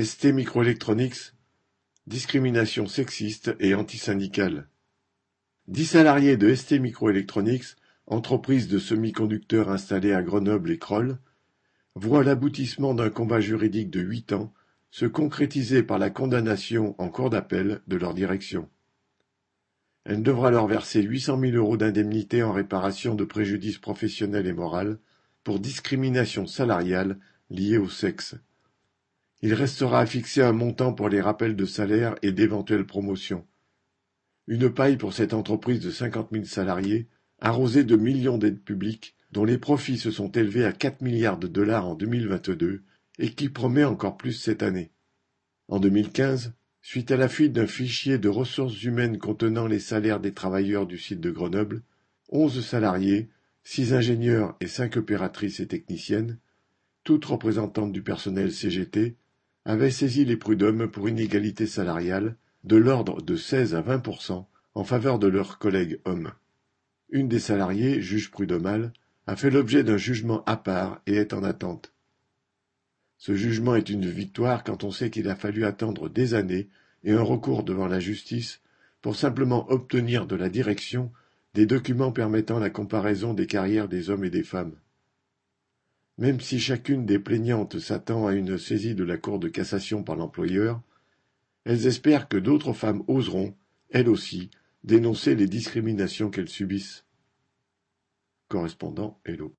ST Microelectronics, discrimination sexiste et antisyndicale. Dix salariés de ST Microelectronics, entreprise de semi-conducteurs installée à Grenoble et Crolles, voient l'aboutissement d'un combat juridique de huit ans se concrétiser par la condamnation en cour d'appel de leur direction. Elle devra leur verser huit cent mille euros d'indemnité en réparation de préjudices professionnels et moraux pour discrimination salariale liée au sexe. Il restera à fixer un montant pour les rappels de salaire et d'éventuelles promotions. Une paille pour cette entreprise de cinquante mille salariés, arrosée de millions d'aides publiques, dont les profits se sont élevés à quatre milliards de dollars en 2022 et qui promet encore plus cette année. En 2015, suite à la fuite d'un fichier de ressources humaines contenant les salaires des travailleurs du site de Grenoble, onze salariés, six ingénieurs et cinq opératrices et techniciennes, toutes représentantes du personnel CGT, avait saisi les prud'hommes pour inégalité salariale de l'ordre de 16 à 20% en faveur de leurs collègues hommes. Une des salariées, juge prud'homale, a fait l'objet d'un jugement à part et est en attente. Ce jugement est une victoire quand on sait qu'il a fallu attendre des années et un recours devant la justice pour simplement obtenir de la direction des documents permettant la comparaison des carrières des hommes et des femmes. Même si chacune des plaignantes s'attend à une saisie de la Cour de cassation par l'employeur, elles espèrent que d'autres femmes oseront, elles aussi, dénoncer les discriminations qu'elles subissent. Correspondant Hello.